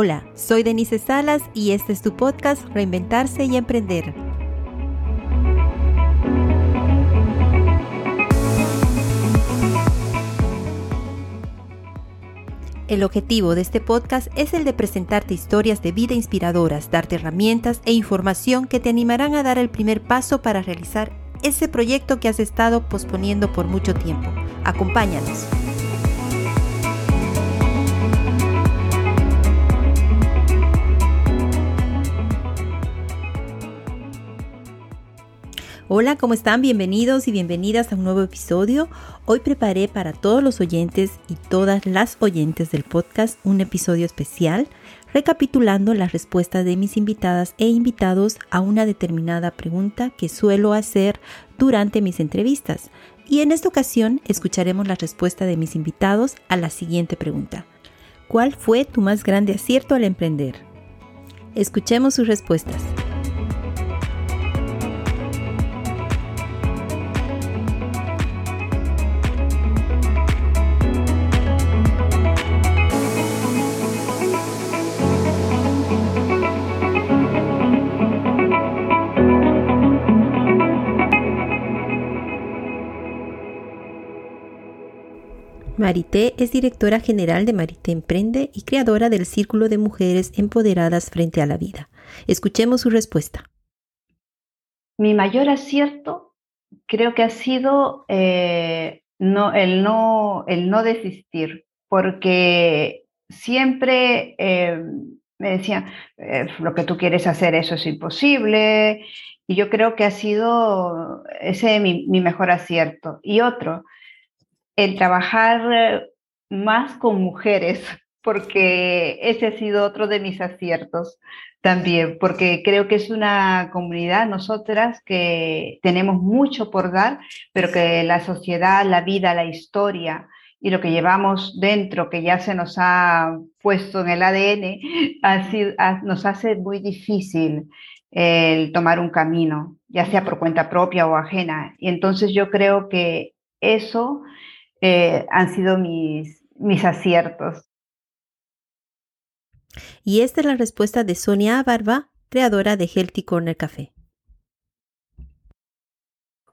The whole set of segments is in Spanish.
Hola, soy Denise Salas y este es tu podcast Reinventarse y Emprender. El objetivo de este podcast es el de presentarte historias de vida inspiradoras, darte herramientas e información que te animarán a dar el primer paso para realizar ese proyecto que has estado posponiendo por mucho tiempo. Acompáñanos. Hola, ¿cómo están? Bienvenidos y bienvenidas a un nuevo episodio. Hoy preparé para todos los oyentes y todas las oyentes del podcast un episodio especial recapitulando las respuestas de mis invitadas e invitados a una determinada pregunta que suelo hacer durante mis entrevistas. Y en esta ocasión escucharemos la respuesta de mis invitados a la siguiente pregunta. ¿Cuál fue tu más grande acierto al emprender? Escuchemos sus respuestas. Marité es directora general de Marité Emprende y creadora del Círculo de Mujeres Empoderadas frente a la Vida. Escuchemos su respuesta. Mi mayor acierto creo que ha sido eh, no, el, no, el no desistir, porque siempre eh, me decían, eh, lo que tú quieres hacer, eso es imposible, y yo creo que ha sido ese mi, mi mejor acierto. Y otro, el trabajar eh, más con mujeres, porque ese ha sido otro de mis aciertos también, porque creo que es una comunidad, nosotras, que tenemos mucho por dar, pero que la sociedad, la vida, la historia y lo que llevamos dentro, que ya se nos ha puesto en el ADN, nos hace muy difícil el tomar un camino, ya sea por cuenta propia o ajena. Y entonces yo creo que eso eh, han sido mis, mis aciertos. Y esta es la respuesta de Sonia Barba, creadora de Healthy Corner Café.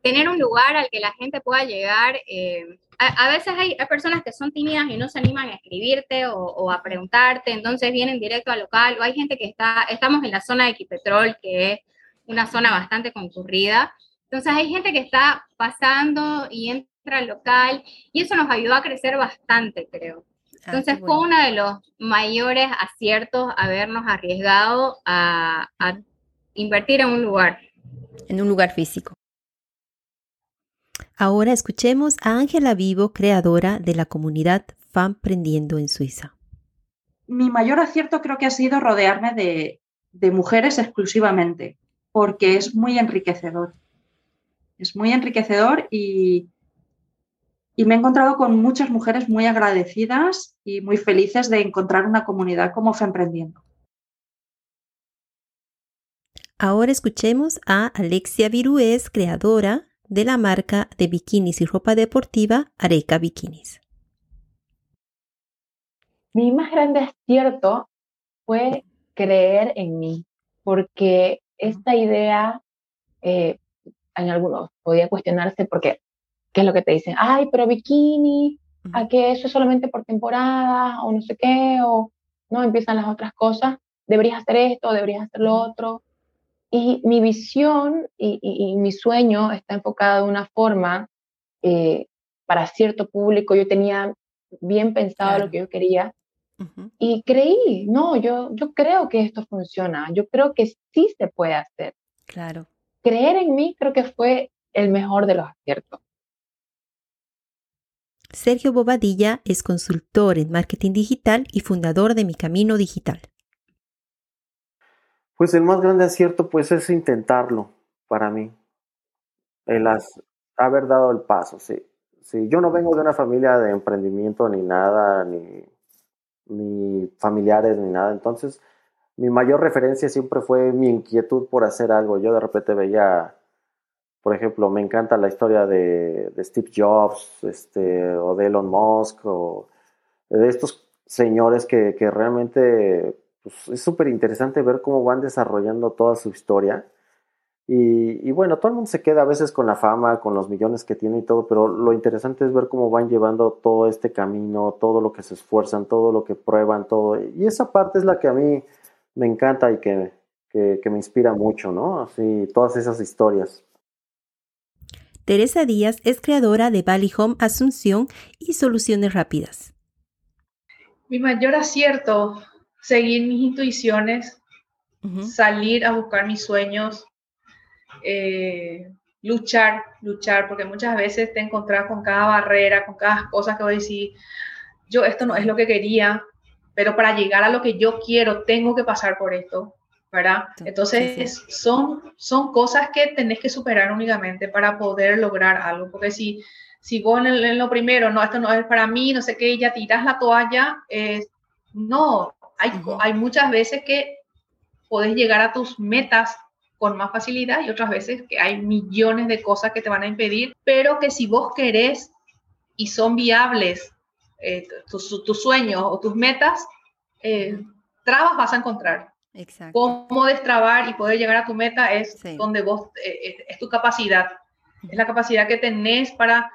Tener un lugar al que la gente pueda llegar. Eh, a, veces hay, personas que son tímidas y no se animan a escribirte o, a preguntarte, entonces vienen directo al local. O hay gente que está, estamos en la zona de Equipetrol, que es una zona bastante concurrida. Entonces hay gente que está pasando y local y eso nos ayudó a crecer bastante, creo. Ah, Entonces fue uno de los mayores aciertos habernos arriesgado a, invertir en un lugar. En un lugar físico. Ahora escuchemos a Ángela Vivo, creadora de la comunidad Fan Prendiendo en Suiza. Mi mayor acierto creo que ha sido rodearme de, de mujeres exclusivamente, porque es muy enriquecedor. Es muy enriquecedor y, y me he encontrado con muchas mujeres muy agradecidas y muy felices de encontrar una comunidad como Femprendiendo. Ahora escuchemos a Alexia Virués, creadora de la marca de bikinis y ropa deportiva Areca Bikinis. Mi más grande acierto fue creer en mí, porque esta idea eh, en algunos podía cuestionarse porque ¿Qué es lo que te dicen? Ay, pero bikini, a que eso es solamente por temporada o no sé qué, o no, empiezan las otras cosas, deberías hacer esto, deberías hacer lo otro. Y mi visión y, mi sueño está enfocado de una forma eh, para cierto público. Yo tenía bien pensado lo que yo quería y creí, no, yo, yo creo que esto funciona, yo creo que sí se puede hacer. Claro. Creer en mí creo que fue el mejor de los aciertos. Sergio Bobadilla es consultor en marketing digital y fundador de Mi Camino Digital. Pues el más grande acierto pues es intentarlo para mí. El haber dado el paso, sí. sí. Yo no vengo de una familia de emprendimiento ni nada, ni, ni familiares ni nada. Entonces, mi mayor referencia siempre fue mi inquietud por hacer algo. Yo de repente veía por ejemplo, me encanta la historia de, Steve Jobs este, o de Elon Musk o de estos señores que, realmente pues, es súper interesante ver cómo van desarrollando toda su historia. Y, y, bueno, todo el mundo se queda a veces con la fama, con los millones que tiene y todo, pero lo interesante es ver cómo van llevando todo este camino, todo lo que se esfuerzan, todo lo que prueban, todo. Y esa parte es la que a mí me encanta y que, que, que me inspira mucho, ¿no? Así, todas esas historias. Teresa Díaz es creadora de Bali Home Asunción y Soluciones Rápidas. Mi mayor acierto, seguir mis intuiciones, salir a buscar mis sueños, eh, luchar, luchar, porque muchas veces te encontrás con cada barrera, con cada cosa que voy a decir, yo esto no es lo que quería, pero para llegar a lo que yo quiero tengo que pasar por esto. ¿Verdad? Entonces, Son, son cosas que tenés que superar únicamente para poder lograr algo, porque si, si vos en, lo primero, no, esto no es para mí, no sé qué, ya tiras la toalla, no, hay, hay muchas veces que podés llegar a tus metas con más facilidad y otras veces que hay millones de cosas que te van a impedir, pero que si vos querés y son viables eh, tus, tus, sueños o tus metas, eh, trabas vas a encontrar. Exacto. Cómo destrabar y poder llegar a tu meta es donde vos, eh, eh, es tu capacidad, es la capacidad que tenés para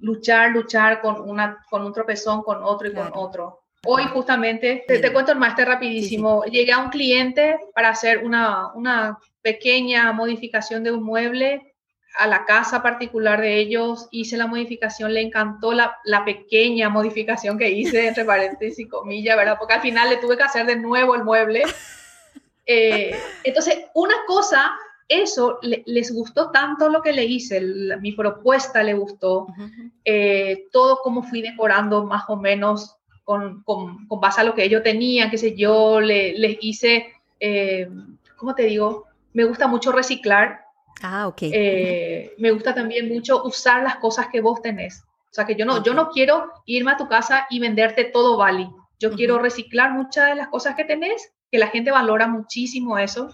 luchar, luchar con, una, con un tropezón, con otro y con otro. Hoy justamente, te, cuento el máster rapidísimo, llegué a un cliente para hacer una, una pequeña modificación de un mueble a la casa particular de ellos, hice la modificación, le encantó la, la, pequeña modificación que hice, entre paréntesis y comillas, ¿verdad? Porque al final le tuve que hacer de nuevo el mueble. Eh, entonces, una cosa, eso les gustó tanto lo que le hice, mi propuesta le gustó, eh, todo como fui decorando más o menos con, con, con, base a lo que ellos tenían, qué sé yo, le, les hice, eh, ¿cómo te digo? Me gusta mucho reciclar. Ah, ok. me gusta también mucho usar las cosas que vos tenés. O sea, que yo no, yo no quiero irme a tu casa y venderte todo Bali. Yo quiero reciclar muchas de las cosas que tenés que la gente valora muchísimo eso.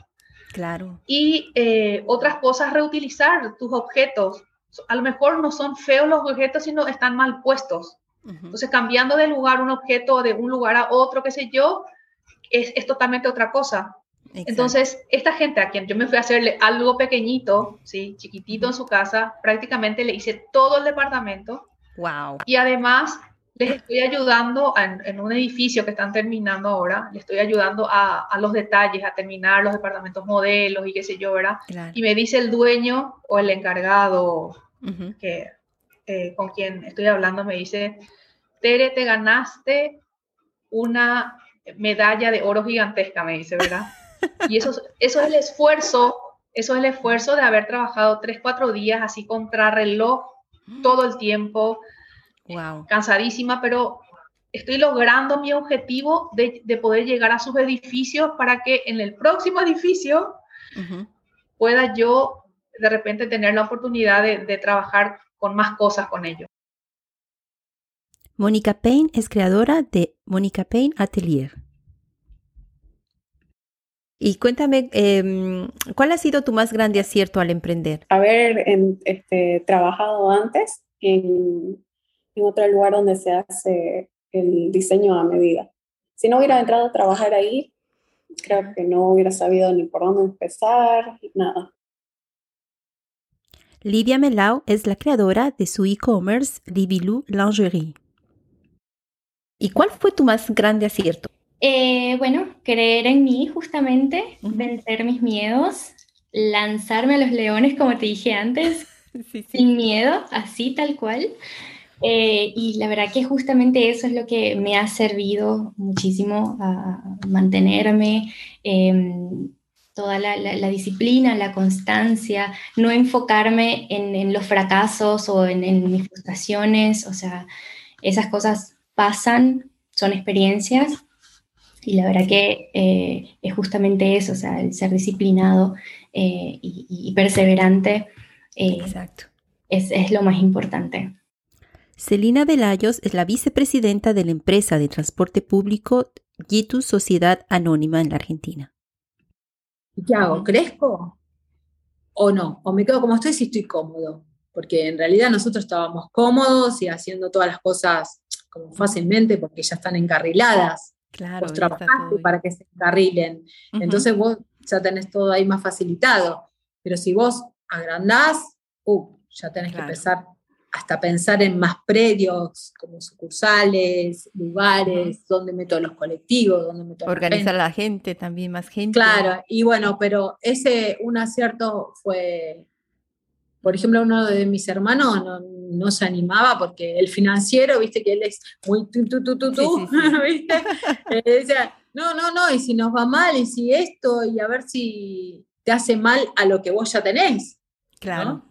Claro. Y eh, otras cosas, reutilizar tus objetos. A lo mejor no son feos los objetos, sino están mal puestos. Entonces, cambiando de lugar un objeto de un lugar a otro, qué sé yo, es, es totalmente otra cosa. Entonces, esta gente a quien yo me fui a hacerle algo pequeñito, ¿sí? chiquitito en su casa, prácticamente le hice todo el departamento. Wow. Y además les estoy ayudando en, un edificio que están terminando ahora, les estoy ayudando a, los detalles, a terminar los departamentos modelos y qué sé yo, ¿verdad? Y me dice el dueño o el encargado que, eh, con quien estoy hablando, me dice, Tere, te ganaste una medalla de oro gigantesca, me dice, ¿verdad? Y eso, eso es el esfuerzo, eso es el esfuerzo de haber trabajado tres, cuatro días así contra reloj todo el tiempo, cansadísima, pero estoy logrando mi objetivo de, poder llegar a sus edificios para que en el próximo edificio pueda yo de repente tener la oportunidad de, trabajar con más cosas con ellos. Mónica Payne es creadora de Mónica Payne Atelier. Y cuéntame, em, ¿cuál ha sido tu más grande acierto al emprender? Haber este, trabajado antes en, en otro lugar donde se hace el diseño a medida. Si no hubiera entrado a trabajar ahí, creo que no hubiera sabido ni por dónde empezar, nada. Livia Melau es la creadora de su e-commerce Libilou Lingerie. ¿Y cuál fue tu más grande acierto? Eh, bueno, creer en mí justamente, vencer mis miedos, lanzarme a los leones como te dije antes, sin miedo, así tal cual. Eh, y la verdad que justamente eso es lo que me ha servido muchísimo a mantenerme, em, toda la, disciplina, la constancia, no enfocarme en, los fracasos o en, mis frustraciones, o sea, esas cosas pasan, son experiencias y la verdad que eh, es justamente eso, o sea, el ser disciplinado eh, y, perseverante Exacto. Es, es lo más importante. Celina Velayos es la vicepresidenta de la empresa de transporte público Gitu Sociedad Anónima en la Argentina. ¿Qué hago? ¿Crezco? ¿O no? ¿O me quedo como estoy si estoy cómodo? Porque en realidad nosotros estábamos cómodos y haciendo todas las cosas como fácilmente porque ya están encarriladas. Claro, vos trabajaste para que se encarrilen. Entonces vos ya tenés todo ahí más facilitado. Pero si vos agrandás, uh, ya tenés que empezar hasta pensar en más predios, como sucursales, lugares, donde meto los colectivos, donde meto Organizar a la gente, también más gente. Claro, y bueno, pero ese un acierto fue, por ejemplo, uno de mis hermanos no, se animaba porque el financiero, viste que él es muy tú, tú, tú, tú, tú, ¿viste? Eh, decía, no, no, no, y si nos va mal, y si esto, y a ver si te hace mal a lo que vos ya tenés. Claro.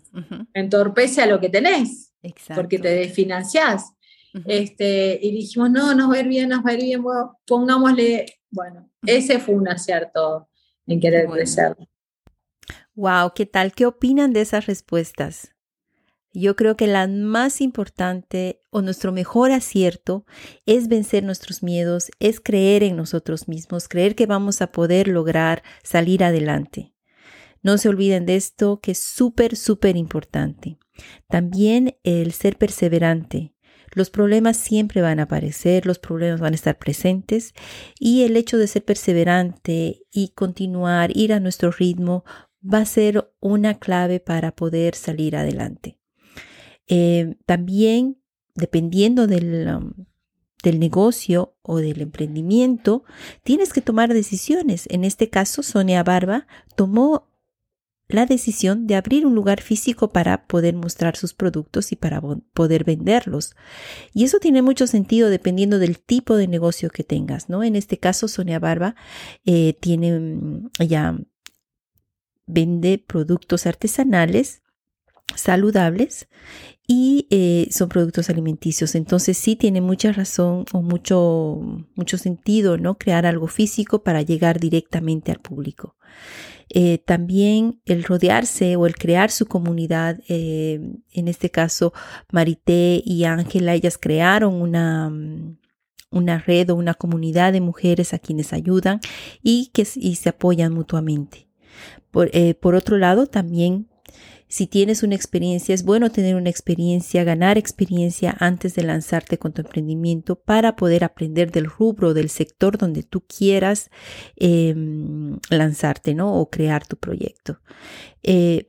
Entorpece a lo que tenés porque te desfinanciás. este, y dijimos, no, nos va a ir bien, nos va a ir bien, pongámosle, bueno, ese fue un acierto en querer crecer. Wow, ¿qué tal? ¿Qué opinan de esas respuestas? Yo creo que la más importante o nuestro mejor acierto es vencer nuestros miedos, es creer en nosotros mismos, creer que vamos a poder lograr salir adelante. No se olviden de esto que es súper, súper importante. También el ser perseverante. Los problemas siempre van a aparecer, los problemas van a estar presentes y el hecho de ser perseverante y continuar, ir a nuestro ritmo, va a ser una clave para poder salir adelante. Eh, también, dependiendo del, um, del negocio o del emprendimiento, tienes que tomar decisiones. En este caso, Sonia Barba tomó la decisión de abrir un lugar físico para poder mostrar sus productos y para poder venderlos. Y eso tiene mucho sentido dependiendo del tipo de negocio que tengas, ¿no? En este caso, Sonia Barba eh, tiene mm, ya vende productos artesanales saludables y eh, son productos alimenticios. Entonces sí tiene mucha razón o mucho, mucho sentido, ¿no? Crear algo físico para llegar directamente al público. Eh, también el rodearse o el crear su comunidad, eh, en este caso Marité y Ángela, ellas crearon una, una red o una comunidad de mujeres a quienes ayudan y que y se apoyan mutuamente. Por, por otro lado, también si tienes una experiencia, es bueno tener una experiencia, ganar experiencia antes de lanzarte con tu emprendimiento para poder aprender del rubro, del sector donde tú quieras em, lanzarte, ¿no? O crear tu proyecto. Eh,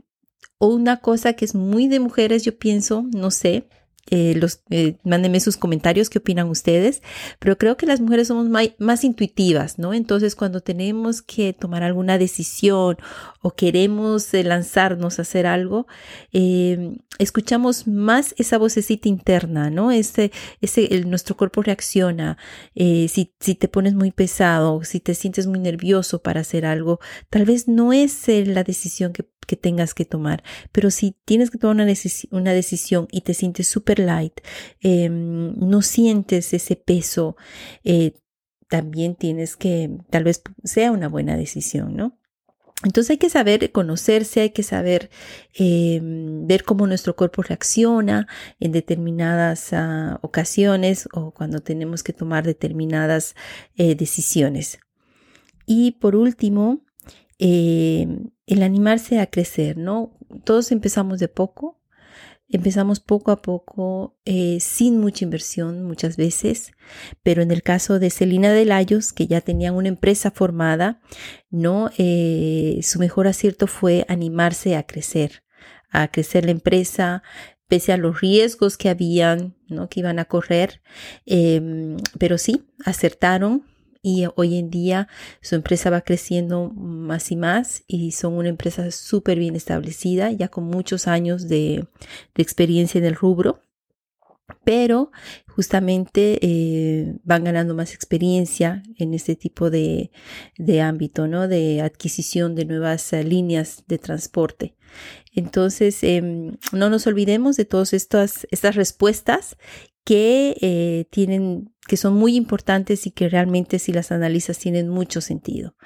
o una cosa que es muy de mujeres, yo pienso, no sé, eh, eh, mándenme sus comentarios, qué opinan ustedes, pero creo que las mujeres somos más, intuitivas, ¿no? Entonces, cuando tenemos que tomar alguna decisión o queremos eh, lanzarnos a hacer algo, escuchamos más esa vocecita interna, ¿no? Ese, ese, nuestro cuerpo reacciona. si, si te pones muy pesado, si te sientes muy nervioso para hacer algo, tal vez no es la decisión que que tengas que tomar. Pero si tienes que tomar una, una decisión y te sientes super light, em, no sientes ese peso, eh, también tienes que, tal vez sea una buena decisión, ¿no? Entonces hay que saber conocerse, hay que saber em, ver cómo nuestro cuerpo reacciona en determinadas ah, ocasiones o cuando tenemos que tomar determinadas eh, decisiones. Y por último, em, el animarse a crecer, ¿no? Todos empezamos de poco, empezamos poco a poco, eh, sin mucha inversión muchas veces, pero en el caso de Celina de Layos, que ya tenían una empresa formada, ¿no? Eh, su mejor acierto fue animarse a crecer, a crecer la empresa, pese a los riesgos que habían, ¿no? que iban a correr, em, pero sí, acertaron, y hoy en día su empresa va creciendo más y más y son una empresa súper bien establecida, ya con muchos años de, experiencia en el rubro pero justamente eh, van ganando más experiencia en este tipo de, ámbito, ¿no? De adquisición de nuevas eh, líneas de transporte. Entonces, em, no nos olvidemos de todas estas, estas respuestas que eh, tienen, que son muy importantes y que realmente si las analizas tienen mucho sentido.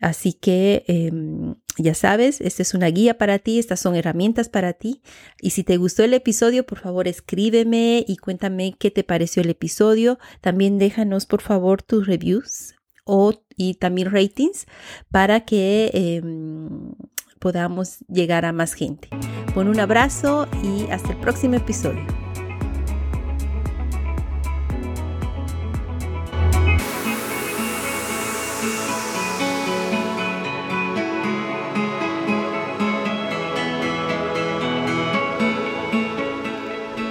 Así que em, ya sabes, esta es una guía para ti, estas son herramientas para ti. Y si te gustó el episodio, por favor escríbeme y cuéntame qué te pareció el episodio. También déjanos por favor tus reviews o, y también ratings para que em, podamos llegar a más gente. Con un abrazo y hasta el próximo episodio.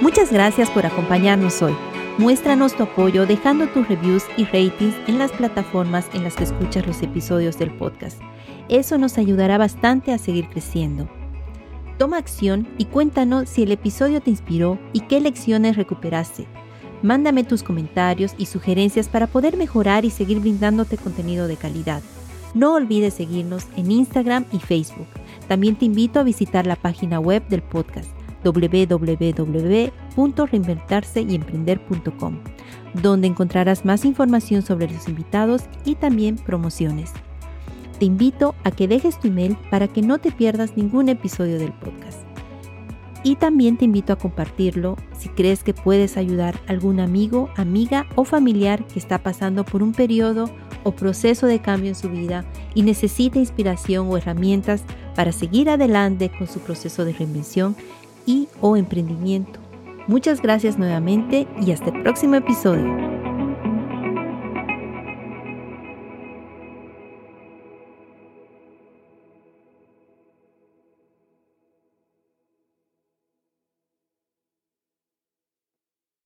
Muchas gracias por acompañarnos hoy. Muéstranos tu apoyo dejando tus reviews y ratings en las plataformas en las que escuchas los episodios del podcast. Eso nos ayudará bastante a seguir creciendo. Toma acción y cuéntanos si el episodio te inspiró y qué lecciones recuperaste. Mándame tus comentarios y sugerencias para poder mejorar y seguir brindándote contenido de calidad. No olvides seguirnos en Instagram y Facebook. También te invito a visitar la página web del podcast www.reinventarseyemprender.com, donde encontrarás más información sobre los invitados y también promociones. Te invito a que dejes tu email para que no te pierdas ningún episodio del podcast. Y también te invito a compartirlo si crees que puedes ayudar a algún amigo, amiga o familiar que está pasando por un periodo o proceso de cambio en su vida y necesita inspiración o herramientas para seguir adelante con su proceso de reinvención y o emprendimiento. Muchas gracias nuevamente y hasta el próximo episodio.